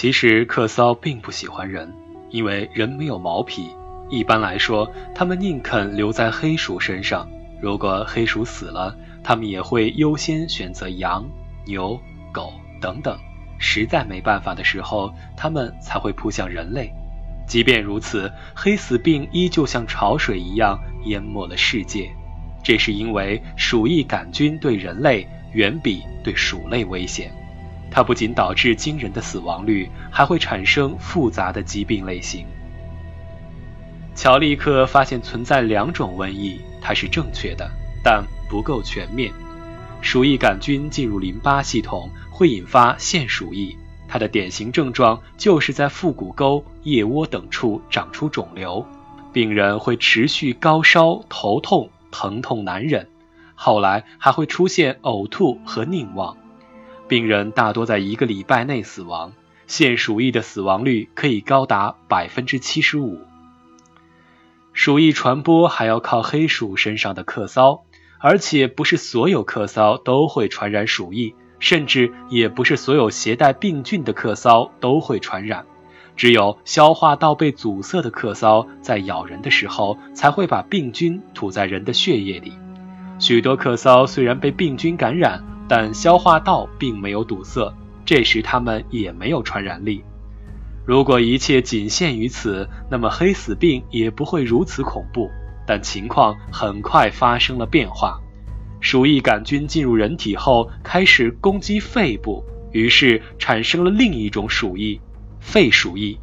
其实客骚并不喜欢人，因为人没有毛皮。一般来说，他们宁肯留在黑鼠身上。如果黑鼠死了，他们也会优先选择羊、牛、狗等等。实在没办法的时候，他们才会扑向人类。即便如此，黑死病依旧像潮水一样淹没了世界。这是因为鼠疫杆菌对人类远比对鼠类危险。它不仅导致惊人的死亡率，还会产生复杂的疾病类型。乔利克发现存在两种瘟疫，它是正确的，但不够全面。鼠疫杆菌进入淋巴系统会引发腺鼠疫，它的典型症状就是在腹股沟、腋窝等处长出肿瘤，病人会持续高烧、头痛、疼痛难忍，后来还会出现呕吐和凝望。病人大多在一个礼拜内死亡，腺鼠疫的死亡率可以高达百分之七十五。鼠疫传播还要靠黑鼠身上的客骚，而且不是所有客骚都会传染鼠疫，甚至也不是所有携带病菌的客骚都会传染。只有消化道被阻塞的客骚在咬人的时候才会把病菌吐在人的血液里。许多客骚虽然被病菌感染。但消化道并没有堵塞，这时它们也没有传染力。如果一切仅限于此，那么黑死病也不会如此恐怖。但情况很快发生了变化，鼠疫杆菌进入人体后开始攻击肺部，于是产生了另一种鼠疫——肺鼠疫。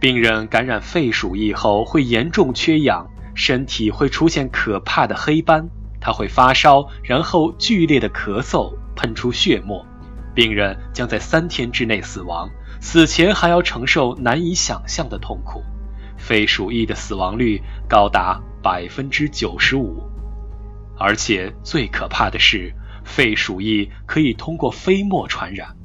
病人感染肺鼠疫后会严重缺氧，身体会出现可怕的黑斑。他会发烧，然后剧烈的咳嗽，喷出血沫，病人将在三天之内死亡，死前还要承受难以想象的痛苦。肺鼠疫的死亡率高达百分之九十五，而且最可怕的是，肺鼠疫可以通过飞沫传染。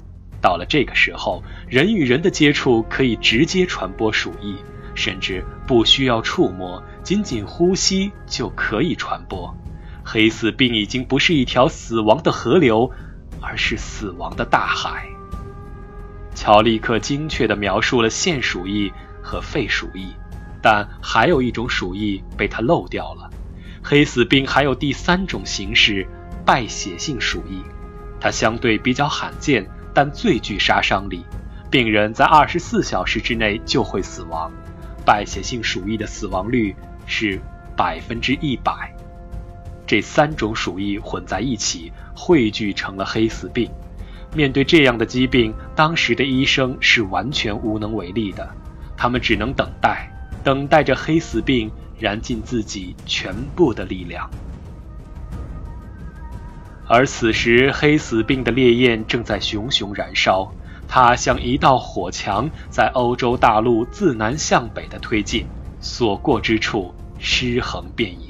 到了这个时候，人与人的接触可以直接传播鼠疫，甚至不需要触摸，仅仅呼吸就可以传播。黑死病已经不是一条死亡的河流，而是死亡的大海。乔立克精确地描述了腺鼠疫和肺鼠疫，但还有一种鼠疫被他漏掉了。黑死病还有第三种形式——败血性鼠疫，它相对比较罕见，但最具杀伤力。病人在二十四小时之内就会死亡。败血性鼠疫的死亡率是百分之一百。这三种鼠疫混在一起，汇聚成了黑死病。面对这样的疾病，当时的医生是完全无能为力的，他们只能等待，等待着黑死病燃尽自己全部的力量。而此时，黑死病的烈焰正在熊熊燃烧，它像一道火墙，在欧洲大陆自南向北的推进，所过之处，尸横遍野。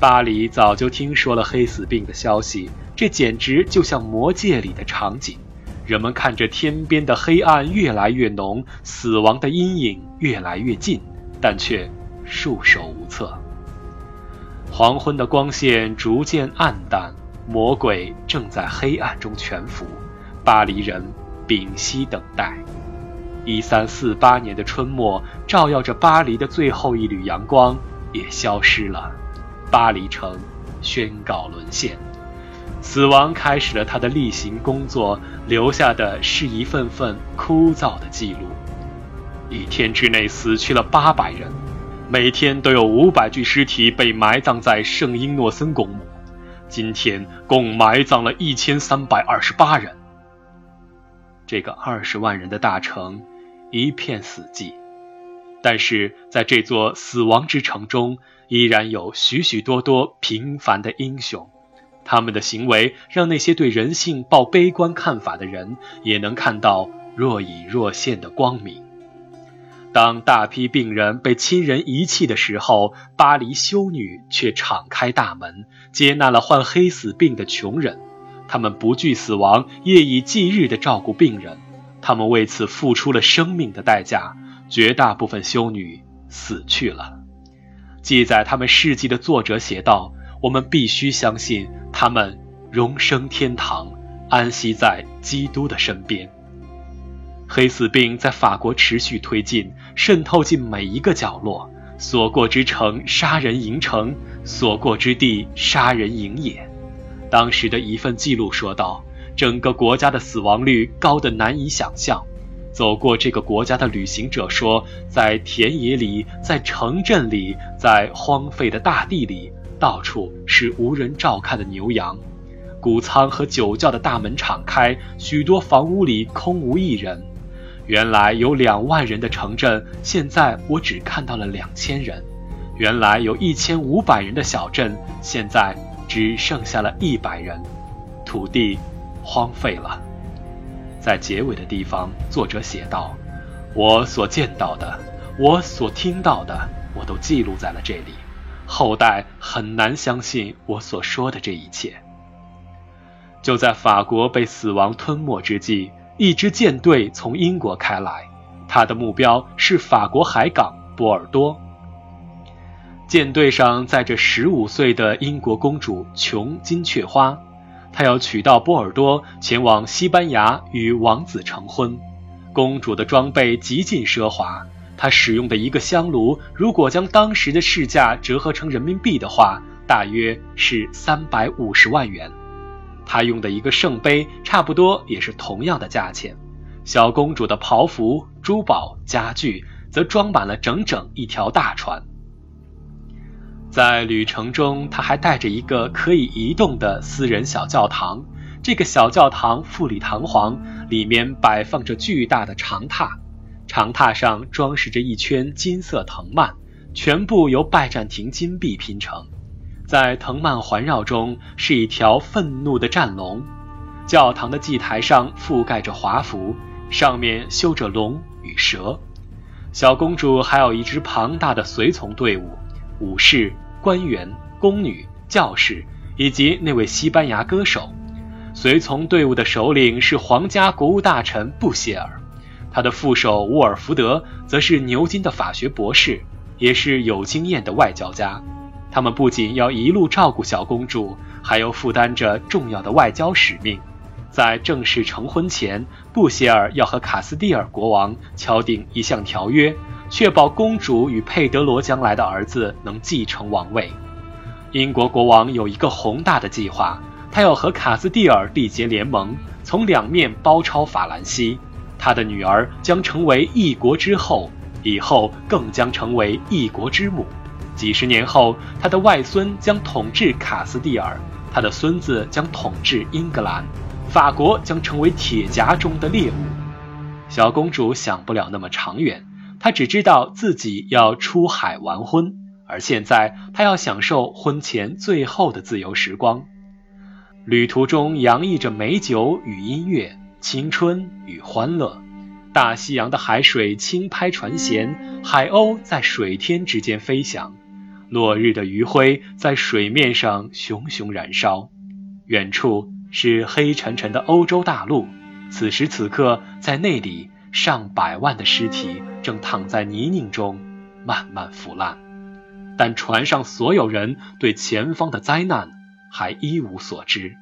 巴黎早就听说了黑死病的消息，这简直就像魔界里的场景。人们看着天边的黑暗越来越浓，死亡的阴影越来越近，但却束手无策。黄昏的光线逐渐暗淡，魔鬼正在黑暗中潜伏。巴黎人屏息等待。一三四八年的春末，照耀着巴黎的最后一缕阳光也消失了。巴黎城宣告沦陷，死亡开始了他的例行工作，留下的是一份份枯燥的记录。一天之内死去了八百人，每天都有五百具尸体被埋葬在圣英诺森公墓。今天共埋葬了一千三百二十八人。这个二十万人的大城，一片死寂。但是在这座死亡之城中，依然有许许多多平凡的英雄，他们的行为让那些对人性抱悲观看法的人也能看到若隐若现的光明。当大批病人被亲人遗弃的时候，巴黎修女却敞开大门，接纳了患黑死病的穷人。他们不惧死亡，夜以继日地照顾病人，他们为此付出了生命的代价。绝大部分修女死去了。记载他们事迹的作者写道：“我们必须相信他们荣升天堂，安息在基督的身边。”黑死病在法国持续推进，渗透进每一个角落。所过之城，杀人营城；所过之地，杀人营也。当时的一份记录说道：“整个国家的死亡率高得难以想象。走过这个国家的旅行者说，在田野里，在城镇里，在荒废的大地里，到处是无人照看的牛羊。谷仓和酒窖的大门敞开，许多房屋里空无一人。”原来有两万人的城镇，现在我只看到了两千人；原来有一千五百人的小镇，现在只剩下了一百人。土地荒废了。在结尾的地方，作者写道：“我所见到的，我所听到的，我都记录在了这里。后代很难相信我所说的这一切。”就在法国被死亡吞没之际。一支舰队从英国开来，他的目标是法国海港波尔多。舰队上载着十五岁的英国公主琼金雀花，她要娶到波尔多，前往西班牙与王子成婚。公主的装备极尽奢华，她使用的一个香炉，如果将当时的市价折合成人民币的话，大约是三百五十万元。他用的一个圣杯，差不多也是同样的价钱。小公主的袍服、珠宝、家具，则装满了整整一条大船。在旅程中，他还带着一个可以移动的私人小教堂。这个小教堂富丽堂皇，里面摆放着巨大的长榻，长榻上装饰着一圈金色藤蔓，全部由拜占庭金币拼成。在藤蔓环绕中是一条愤怒的战龙，教堂的祭台上覆盖着华服，上面绣着龙与蛇。小公主还有一支庞大的随从队伍，武士、官员、宫女、教士，以及那位西班牙歌手。随从队伍的首领是皇家国务大臣布歇尔，他的副手沃尔福德则是牛津的法学博士，也是有经验的外交家。他们不仅要一路照顾小公主，还要负担着重要的外交使命。在正式成婚前，布歇尔要和卡斯蒂尔国王敲定一项条约，确保公主与佩德罗将来的儿子能继承王位。英国国王有一个宏大的计划，他要和卡斯蒂尔缔结联盟，从两面包抄法兰西。他的女儿将成为一国之后，以后更将成为一国之母。几十年后，他的外孙将统治卡斯蒂尔，他的孙子将统治英格兰，法国将成为铁夹中的猎物。小公主想不了那么长远，他只知道自己要出海完婚，而现在他要享受婚前最后的自由时光。旅途中洋溢着美酒与音乐，青春与欢乐。大西洋的海水轻拍船舷，海鸥在水天之间飞翔。落日的余晖在水面上熊熊燃烧，远处是黑沉沉的欧洲大陆。此时此刻，在那里，上百万的尸体正躺在泥泞中慢慢腐烂。但船上所有人对前方的灾难还一无所知。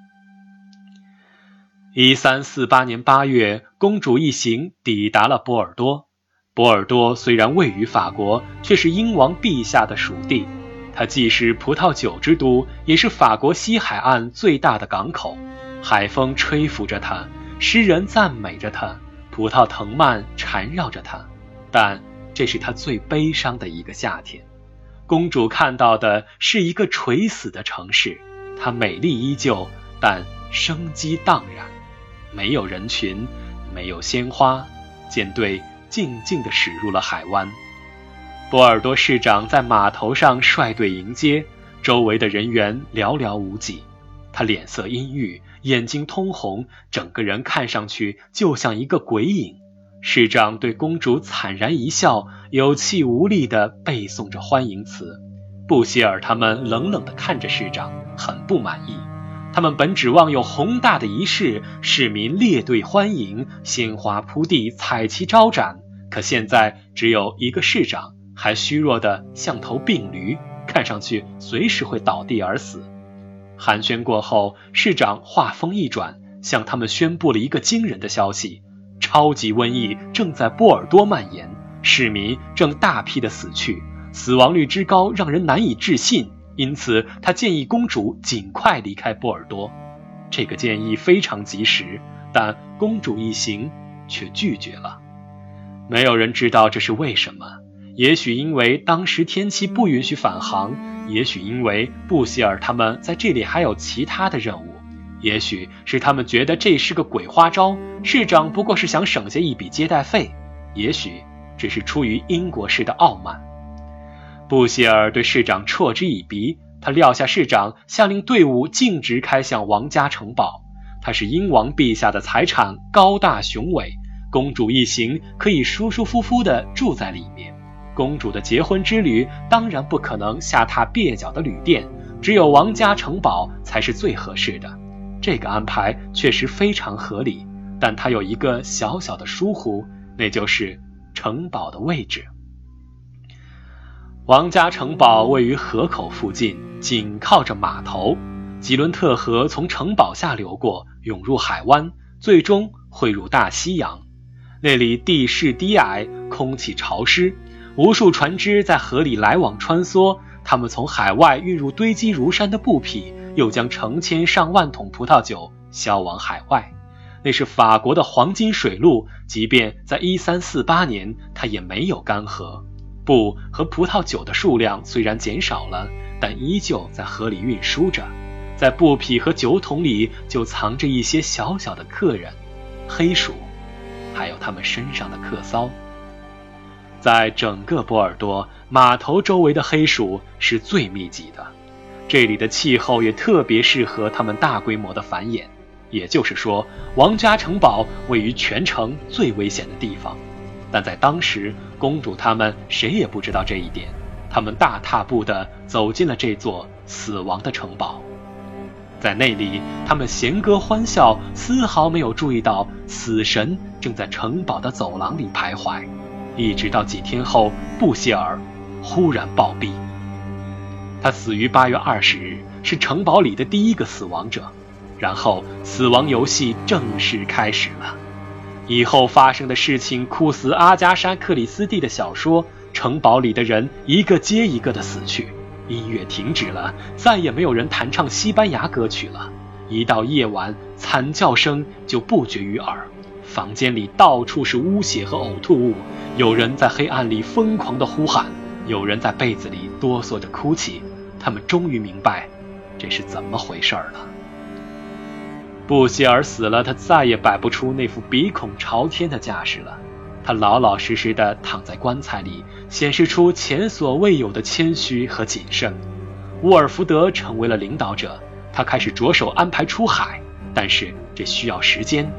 一三四八年八月，公主一行抵达了波尔多。波尔多虽然位于法国，却是英王陛下的属地。它既是葡萄酒之都，也是法国西海岸最大的港口。海风吹拂着它，诗人赞美着它，葡萄藤蔓缠绕着它。但这是他最悲伤的一个夏天。公主看到的是一个垂死的城市，它美丽依旧，但生机荡然。没有人群，没有鲜花，舰队静静地驶入了海湾。波尔多市长在码头上率队迎接，周围的人员寥寥无几。他脸色阴郁，眼睛通红，整个人看上去就像一个鬼影。市长对公主惨然一笑，有气无力地背诵着欢迎词。布希尔他们冷冷地看着市长，很不满意。他们本指望有宏大的仪式，市民列队欢迎，鲜花铺地，彩旗招展，可现在只有一个市长。还虚弱的像头病驴，看上去随时会倒地而死。寒暄过后，市长话锋一转，向他们宣布了一个惊人的消息：超级瘟疫正在波尔多蔓延，市民正大批的死去，死亡率之高让人难以置信。因此，他建议公主尽快离开波尔多。这个建议非常及时，但公主一行却拒绝了。没有人知道这是为什么。也许因为当时天气不允许返航，也许因为布希尔他们在这里还有其他的任务，也许是他们觉得这是个鬼花招，市长不过是想省下一笔接待费，也许只是出于英国式的傲慢。布希尔对市长嗤之以鼻，他撂下市长，下令队伍径直开向王家城堡。他是英王陛下的财产，高大雄伟，公主一行可以舒舒服服地住在里面。公主的结婚之旅当然不可能下榻蹩脚的旅店，只有王家城堡才是最合适的。这个安排确实非常合理，但它有一个小小的疏忽，那就是城堡的位置。王家城堡位于河口附近，紧靠着码头。吉伦特河从城堡下流过，涌入海湾，最终汇入大西洋。那里地势低矮，空气潮湿。无数船只在河里来往穿梭，他们从海外运入堆积如山的布匹，又将成千上万桶葡萄酒销往海外。那是法国的黄金水路，即便在1348年，它也没有干涸。布和葡萄酒的数量虽然减少了，但依旧在河里运输着。在布匹和酒桶里，就藏着一些小小的客人——黑鼠，还有他们身上的客骚。在整个波尔多码头周围的黑鼠是最密集的，这里的气候也特别适合它们大规模的繁衍。也就是说，王家城堡位于全城最危险的地方。但在当时，公主他们谁也不知道这一点。他们大踏步地走进了这座死亡的城堡，在那里，他们弦歌欢笑，丝毫没有注意到死神正在城堡的走廊里徘徊。一直到几天后，布歇尔忽然暴毙。他死于八月二十日，是城堡里的第一个死亡者。然后，死亡游戏正式开始了。以后发生的事情，酷似阿加莎·克里斯蒂的小说。城堡里的人一个接一个的死去，音乐停止了，再也没有人弹唱西班牙歌曲了。一到夜晚，惨叫声就不绝于耳。房间里到处是污血和呕吐物，有人在黑暗里疯狂地呼喊，有人在被子里哆嗦着哭泣。他们终于明白，这是怎么回事了。布希尔死了，他再也摆不出那副鼻孔朝天的架势了。他老老实实地躺在棺材里，显示出前所未有的谦虚和谨慎。沃尔福德成为了领导者，他开始着手安排出海，但是这需要时间。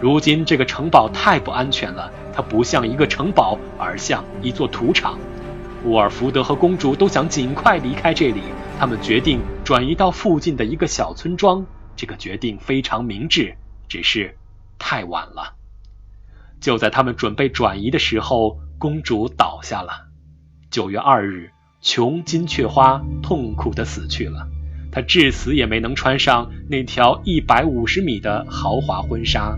如今这个城堡太不安全了，它不像一个城堡，而像一座土场。沃尔福德和公主都想尽快离开这里，他们决定转移到附近的一个小村庄。这个决定非常明智，只是太晚了。就在他们准备转移的时候，公主倒下了。九月二日，琼金雀花痛苦地死去了。她至死也没能穿上那条一百五十米的豪华婚纱。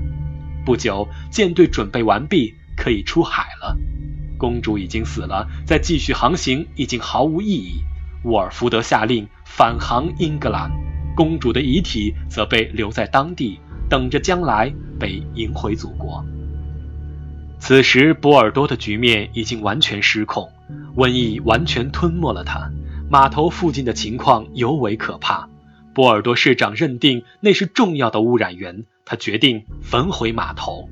不久，舰队准备完毕，可以出海了。公主已经死了，再继续航行已经毫无意义。沃尔福德下令返航英格兰，公主的遗体则被留在当地，等着将来被迎回祖国。此时，波尔多的局面已经完全失控，瘟疫完全吞没了它。码头附近的情况尤为可怕。波尔多市长认定那是重要的污染源。他决定焚毁码头。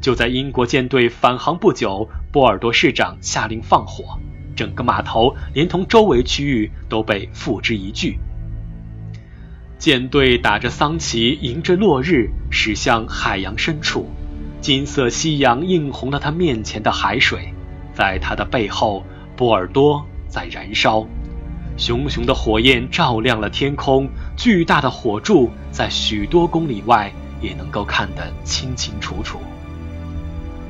就在英国舰队返航不久，波尔多市长下令放火，整个码头连同周围区域都被付之一炬。舰队打着丧旗，迎着落日驶向海洋深处，金色夕阳映红了他面前的海水，在他的背后，波尔多在燃烧，熊熊的火焰照亮了天空，巨大的火柱在许多公里外。也能够看得清清楚楚。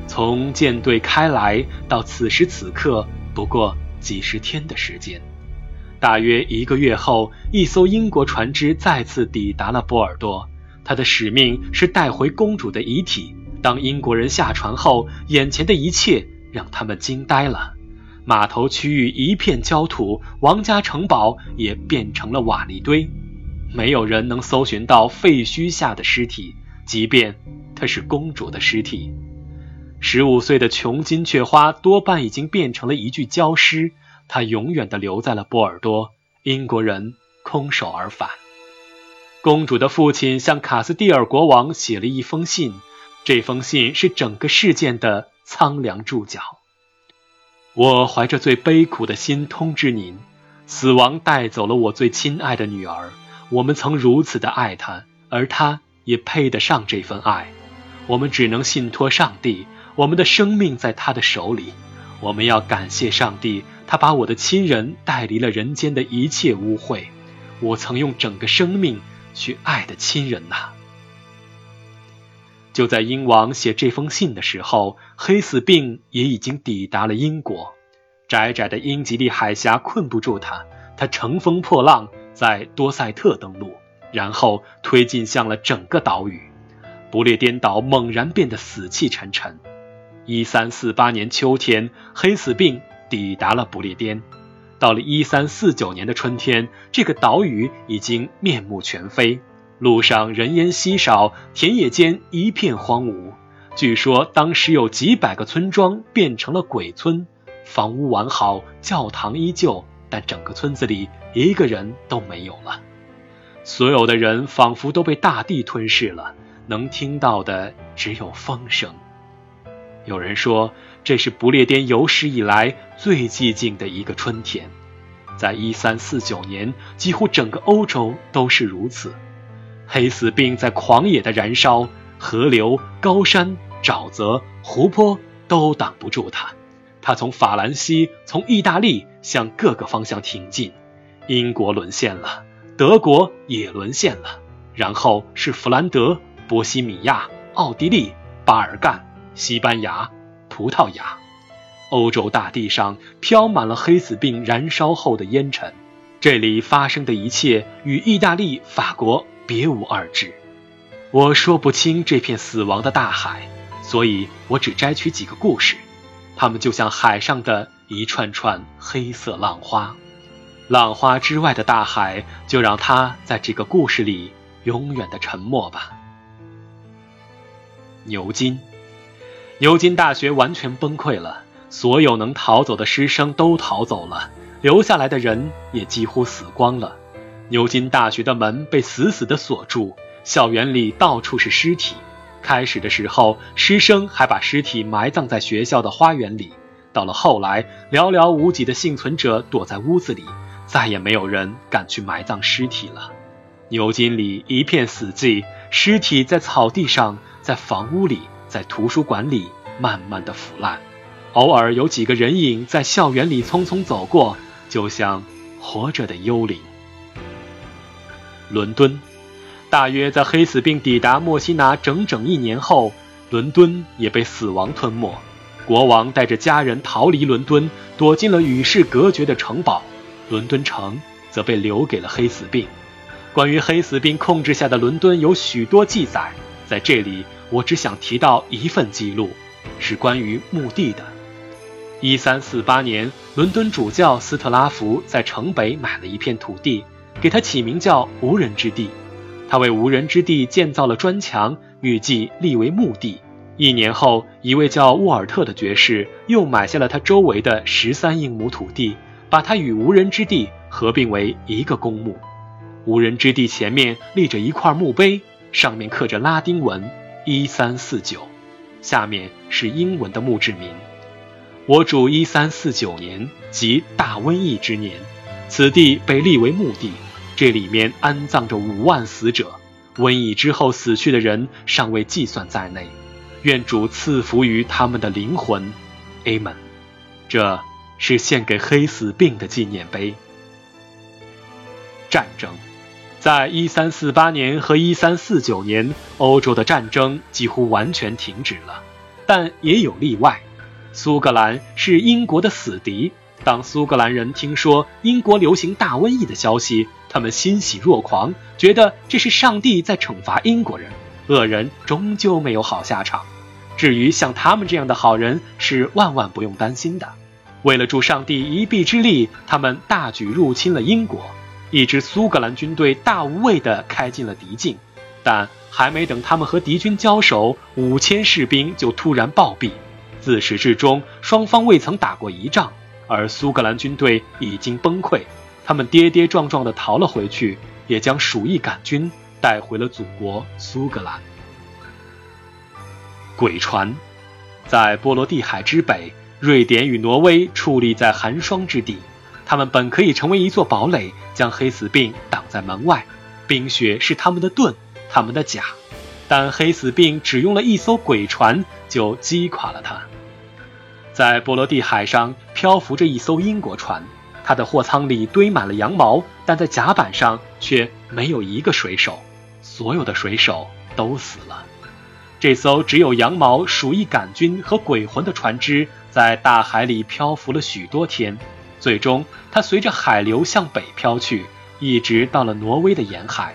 从舰队开来到此时此刻，不过几十天的时间。大约一个月后，一艘英国船只再次抵达了波尔多。它的使命是带回公主的遗体，当英国人下船后，眼前的一切让他们惊呆了。码头区域一片焦土，王家城堡也变成了瓦砾堆，没有人能搜寻到废墟下的尸体，即便她是公主的尸体。十五岁的琼金雀花多半已经变成了一具焦尸，它永远地留在了波尔多。英国人空手而返。公主的父亲向卡斯蒂尔国王写了一封信，这封信是整个事件的苍凉注脚。我怀着最悲苦的心通知您：死亡带走了我最亲爱的女儿。我们曾如此的爱她，而她也配得上这份爱。我们只能信托上帝，我们的生命在他的手里。我们要感谢上帝，他把我的亲人带离了人间的一切污秽。我曾用整个生命去爱的亲人呐。就在英王写这封信的时候，黑死病也已经抵达了英国。窄窄的英吉利海峡困不住他，他乘风破浪，在多塞特登陆，然后推进向了整个岛屿。不列颠岛猛然变得死气沉沉。一三四八年秋天，黑死病抵达了不列颠。到了一三四九年的春天，这个岛屿已经面目全非。路上人烟稀少，田野间一片荒芜。据说当时有几百个村庄变成了鬼村，房屋完好，教堂依旧，但整个村子里一个人都没有了。所有的人仿佛都被大地吞噬了，能听到的只有风声。有人说，这是不列颠有史以来最寂静的一个春天。在一三四九年，几乎整个欧洲都是如此。黑死病在狂野的燃烧，河流、高山、沼泽、湖泊都挡不住它。它从法兰西、从意大利向各个方向挺进。英国沦陷了，德国也沦陷了，然后是弗兰德、波西米亚、奥地利、巴尔干、西班牙、葡萄牙。欧洲大地上飘满了黑死病燃烧后的烟尘。这里发生的一切与意大利、法国。别无二致，我说不清这片死亡的大海，所以我只摘取几个故事，它们就像海上的一串串黑色浪花，浪花之外的大海，就让它在这个故事里永远的沉默吧。牛津，牛津大学完全崩溃了，所有能逃走的师生都逃走了，留下来的人也几乎死光了。牛津大学的门被死死的锁住，校园里到处是尸体。开始的时候，师生还把尸体埋葬在学校的花园里。到了后来，寥寥无几的幸存者躲在屋子里，再也没有人敢去埋葬尸体了。牛津里一片死寂，尸体在草地上，在房屋里，在图书馆里慢慢的腐烂。偶尔有几个人影在校园里匆匆走过，就像活着的幽灵。伦敦，大约在黑死病抵达墨西拿整整一年后，伦敦也被死亡吞没。国王带着家人逃离伦敦，躲进了与世隔绝的城堡。伦敦城则被留给了黑死病。关于黑死病控制下的伦敦有许多记载，在这里我只想提到一份记录，是关于墓地的。一三四八年，伦敦主教斯特拉福在城北买了一片土地。给他起名叫无人之地，他为无人之地建造了砖墙，预计立为墓地。一年后，一位叫沃尔特的爵士又买下了他周围的十三英亩土地，把它与无人之地合并为一个公墓。无人之地前面立着一块墓碑，上面刻着拉丁文“一三四九”，下面是英文的墓志铭：“我主一三四九年，即大瘟疫之年，此地被立为墓地。”这里面安葬着五万死者，瘟疫之后死去的人尚未计算在内。愿主赐福于他们的灵魂，Amen。这是献给黑死病的纪念碑。战争，在一三四八年和一三四九年，欧洲的战争几乎完全停止了，但也有例外。苏格兰是英国的死敌。当苏格兰人听说英国流行大瘟疫的消息，他们欣喜若狂，觉得这是上帝在惩罚英国人，恶人终究没有好下场。至于像他们这样的好人，是万万不用担心的。为了助上帝一臂之力，他们大举入侵了英国。一支苏格兰军队大无畏地开进了敌境，但还没等他们和敌军交手，五千士兵就突然暴毙。自始至终，双方未曾打过一仗，而苏格兰军队已经崩溃。他们跌跌撞撞地逃了回去，也将鼠疫杆菌带回了祖国苏格兰。鬼船，在波罗的海之北，瑞典与挪威矗立在寒霜之地。他们本可以成为一座堡垒，将黑死病挡在门外。冰雪是他们的盾，他们的甲。但黑死病只用了一艘鬼船，就击垮了他。在波罗的海上漂浮着一艘英国船，它的货舱里堆满了羊毛，但在甲板上却没有一个水手，所有的水手都死了。这艘只有羊毛、鼠疫杆菌和鬼魂的船只，在大海里漂浮了许多天。最终，它随着海流向北飘去，一直到了挪威的沿海。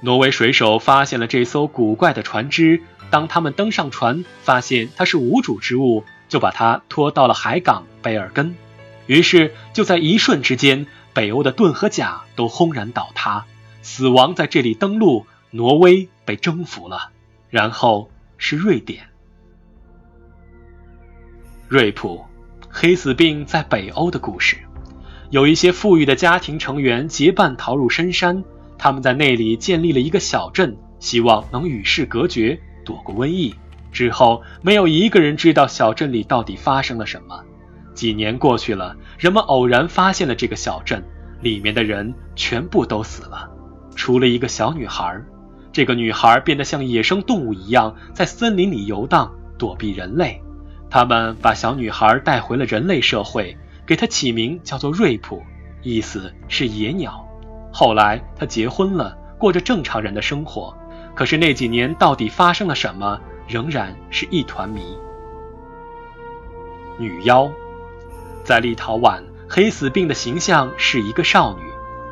挪威水手发现了这艘古怪的船只，当他们登上船，发现它是无主之物，就把它拖到了海港贝尔根。于是，就在一瞬之间，北欧的盾和甲都轰然倒塌，死亡在这里登陆，挪威被征服了。然后是瑞典，瑞普。黑死病在北欧的故事，有一些富裕的家庭成员结伴逃入深山，他们在那里建立了一个小镇，希望能与世隔绝，躲过瘟疫。之后，没有一个人知道小镇里到底发生了什么。几年过去了，人们偶然发现了这个小镇，里面的人全部都死了，除了一个小女孩。这个女孩变得像野生动物一样，在森林里游荡，躲避人类。他们把小女孩带回了人类社会，给她起名叫做瑞普，意思是野鸟。后来她结婚了，过着正常人的生活。可是那几年到底发生了什么，仍然是一团谜。女妖，在立陶宛，黑死病的形象是一个少女。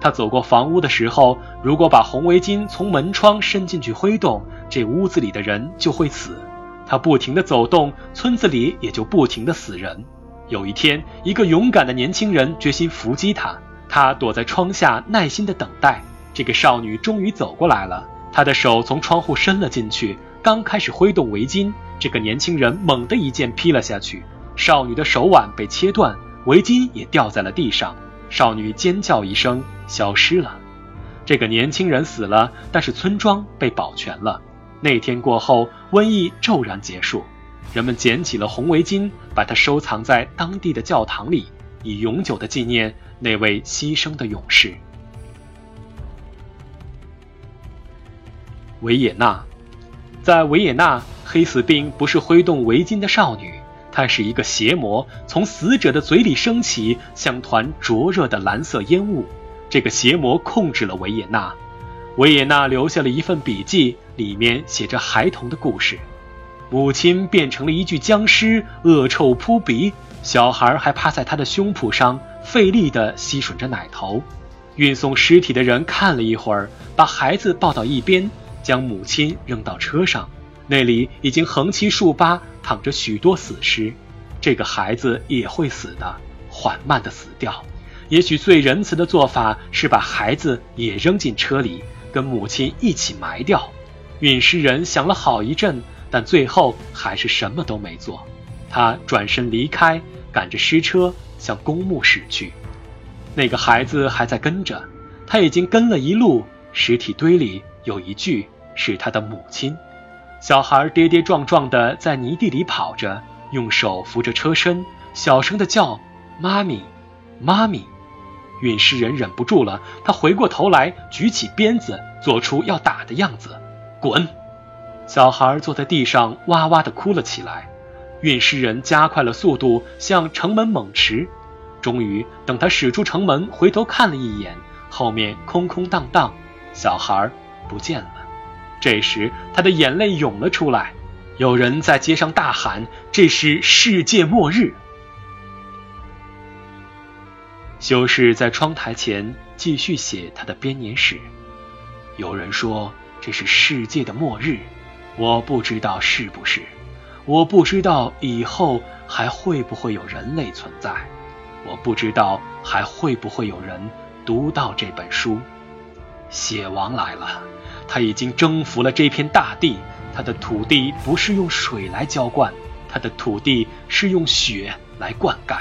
她走过房屋的时候，如果把红围巾从门窗伸进去挥动，这屋子里的人就会死。他不停地走动，村子里也就不停地死人。有一天，一个勇敢的年轻人决心伏击他。他躲在窗下，耐心地等待。这个少女终于走过来了，她的手从窗户伸了进去，刚开始挥动围巾，这个年轻人猛地一剑劈了下去，少女的手腕被切断，围巾也掉在了地上。少女尖叫一声，消失了。这个年轻人死了，但是村庄被保全了。那天过后，瘟疫骤然结束，人们捡起了红围巾，把它收藏在当地的教堂里，以永久的纪念那位牺牲的勇士。维也纳，在维也纳，黑死病不是挥动围巾的少女，她是一个邪魔，从死者的嘴里升起，像团灼热的蓝色烟雾。这个邪魔控制了维也纳。维也纳留下了一份笔记，里面写着孩童的故事。母亲变成了一具僵尸，恶臭扑鼻。小孩还趴在他的胸脯上，费力地吸吮着奶头。运送尸体的人看了一会儿，把孩子抱到一边，将母亲扔到车上。那里已经横七竖八躺着许多死尸。这个孩子也会死的，缓慢地死掉。也许最仁慈的做法是把孩子也扔进车里。跟母亲一起埋掉，陨石人想了好一阵，但最后还是什么都没做。他转身离开，赶着尸车向公墓驶去。那个孩子还在跟着，他已经跟了一路。尸体堆里有一具是他的母亲。小孩跌跌撞撞地在泥地里跑着，用手扶着车身，小声地叫：“妈咪，妈咪。”陨石人忍不住了，他回过头来，举起鞭子，做出要打的样子。滚！小孩坐在地上，哇哇地哭了起来。运尸人加快了速度，向城门猛驰。终于，等他驶出城门，回头看了一眼，后面空空荡荡，小孩不见了。这时，他的眼泪涌了出来。有人在街上大喊：“这是世界末日！”修士在窗台前继续写他的编年史。有人说这是世界的末日，我不知道是不是，我不知道以后还会不会有人类存在，我不知道还会不会有人读到这本书。血王来了，他已经征服了这片大地，他的土地不是用水来浇灌，他的土地是用血来灌溉。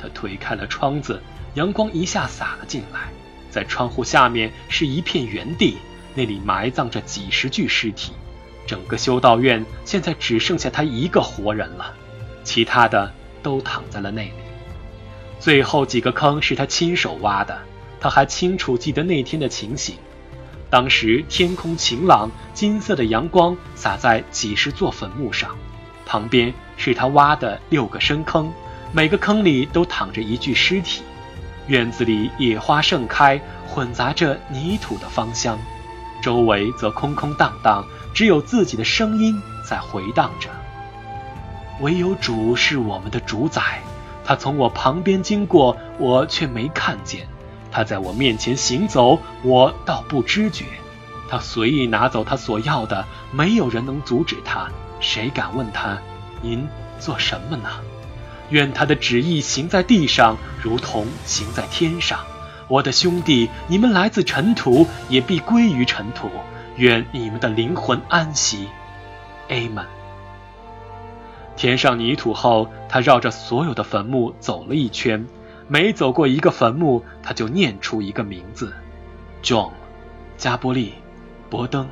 他推开了窗子，阳光一下洒了进来，在窗户下面是一片原地，那里埋葬着几十具尸体。整个修道院现在只剩下他一个活人了，其他的都躺在了那里。最后几个坑是他亲手挖的，他还清楚记得那天的情形。当时天空晴朗，金色的阳光洒在几十座坟墓上，旁边是他挖的六个深坑，每个坑里都躺着一具尸体。院子里野花盛开，混杂着泥土的芳香，周围则空空荡荡。只有自己的声音在回荡着。唯有主是我们的主宰，他从我旁边经过，我却没看见；他在我面前行走，我倒不知觉。他随意拿走他所要的，没有人能阻止他。谁敢问他：“您做什么呢？”愿他的旨意行在地上，如同行在天上。我的兄弟，你们来自尘土，也必归于尘土。愿你们的灵魂安息，Amen。填上泥土后，他绕着所有的坟墓走了一圈，每走过一个坟墓，他就念出一个名字：John、加波利、伯登、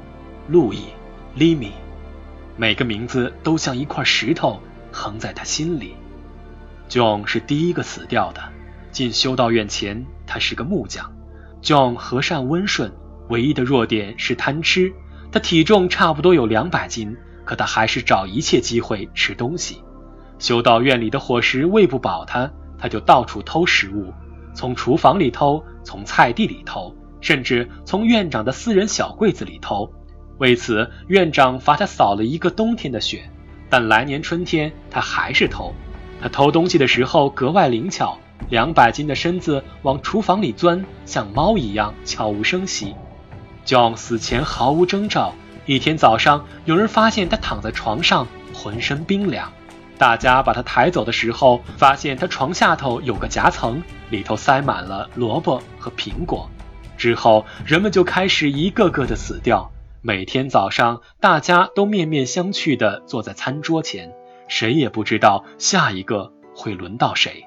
路易、利米。每个名字都像一块石头横在他心里。John 是第一个死掉的。进修道院前，他是个木匠。John 和善温顺。唯一的弱点是贪吃，他体重差不多有两百斤，可他还是找一切机会吃东西。修道院里的伙食喂不饱他，他就到处偷食物，从厨房里偷，从菜地里偷，甚至从院长的私人小柜子里偷。为此，院长罚他扫了一个冬天的雪，但来年春天他还是偷。他偷东西的时候格外灵巧，两百斤的身子往厨房里钻，像猫一样悄无声息。John 死前毫无征兆。一天早上，有人发现他躺在床上，浑身冰凉。大家把他抬走的时候，发现他床下头有个夹层，里头塞满了萝卜和苹果。之后，人们就开始一个个的死掉。每天早上，大家都面面相觑地坐在餐桌前，谁也不知道下一个会轮到谁。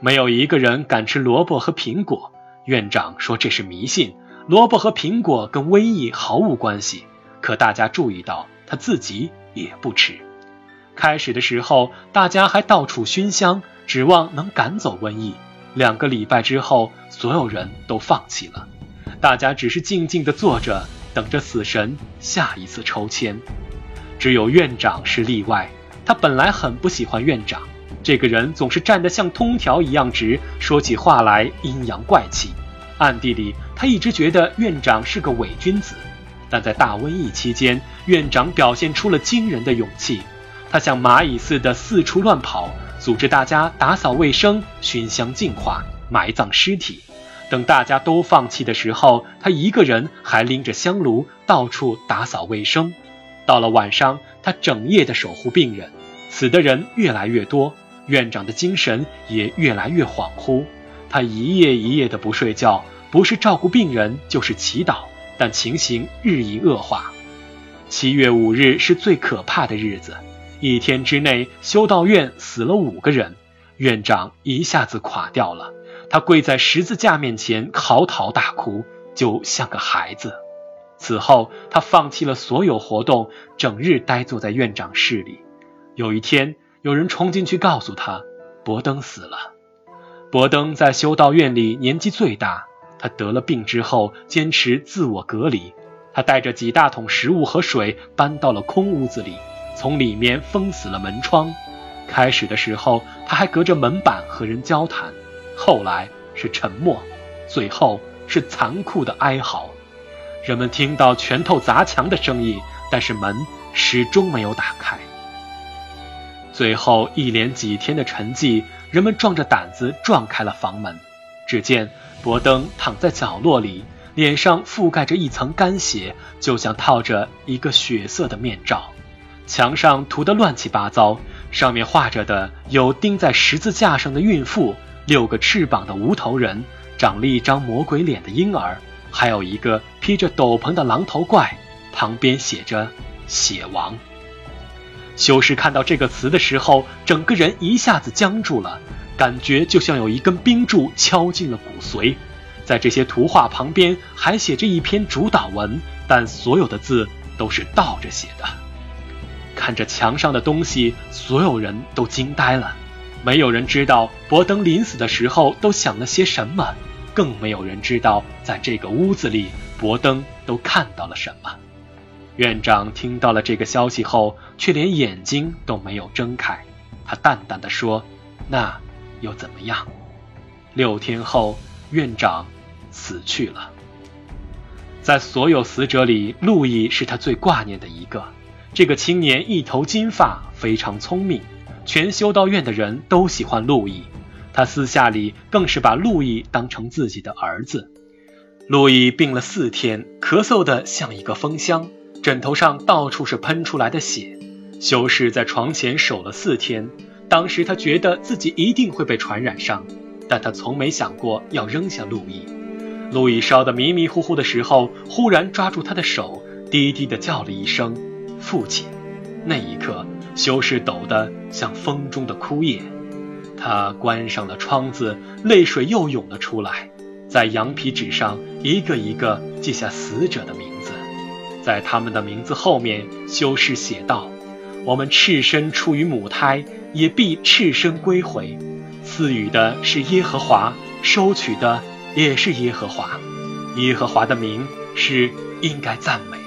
没有一个人敢吃萝卜和苹果。院长说这是迷信。萝卜和苹果跟瘟疫毫无关系，可大家注意到他自己也不吃。开始的时候，大家还到处熏香，指望能赶走瘟疫。两个礼拜之后，所有人都放弃了，大家只是静静地坐着，等着死神下一次抽签。只有院长是例外，他本来很不喜欢院长，这个人总是站得像通条一样直，说起话来阴阳怪气。暗地里，他一直觉得院长是个伪君子，但在大瘟疫期间，院长表现出了惊人的勇气。他像蚂蚁似的四处乱跑，组织大家打扫卫生、熏香净化、埋葬尸体。等大家都放弃的时候，他一个人还拎着香炉到处打扫卫生。到了晚上，他整夜的守护病人，死的人越来越多，院长的精神也越来越恍惚。他一夜一夜的不睡觉，不是照顾病人，就是祈祷，但情形日益恶化。七月五日是最可怕的日子，一天之内修道院死了五个人，院长一下子垮掉了。他跪在十字架面前嚎啕大哭，就像个孩子。此后，他放弃了所有活动，整日呆坐在院长室里。有一天，有人冲进去告诉他，伯登死了。伯登在修道院里年纪最大，他得了病之后坚持自我隔离。他带着几大桶食物和水搬到了空屋子里，从里面封死了门窗。开始的时候，他还隔着门板和人交谈，后来是沉默，最后是残酷的哀嚎。人们听到拳头砸墙的声音，但是门始终没有打开。最后一连几天的沉寂。人们壮着胆子撞开了房门，只见伯登躺在角落里，脸上覆盖着一层干血，就像套着一个血色的面罩。墙上涂得乱七八糟，上面画着的有钉在十字架上的孕妇、六个翅膀的无头人、长了一张魔鬼脸的婴儿，还有一个披着斗篷的狼头怪，旁边写着“血王”。修士看到这个词的时候，整个人一下子僵住了，感觉就像有一根冰柱敲进了骨髓。在这些图画旁边还写着一篇主导文，但所有的字都是倒着写的。看着墙上的东西，所有人都惊呆了。没有人知道伯登临死的时候都想了些什么，更没有人知道在这个屋子里伯登都看到了什么。院长听到了这个消息后，却连眼睛都没有睁开。他淡淡的说：“那又怎么样？”六天后，院长。死去了。在所有死者里，路易是他最挂念的一个。这个青年一头金发，非常聪明，全修道院的人都喜欢路易。他私下里更是把路易当成自己的儿子。路易病了四天，咳嗽的像一个风箱，枕头上到处是喷出来的血。修士在床前守了四天，当时他觉得自己一定会被传染上，但他从没想过要扔下路易。路易烧得迷迷糊糊的时候，忽然抓住他的手，低低的叫了一声“父亲”。那一刻，修士抖得像风中的枯叶。他关上了窗子，泪水又涌了出来，在羊皮纸上一个一个记下死者的名字。在他们的名字后面，修士写道：“我们赤身出于母胎，也必赤身归回。赐予的是耶和华，收取的。”也是耶和华，耶和华的名是应该赞美。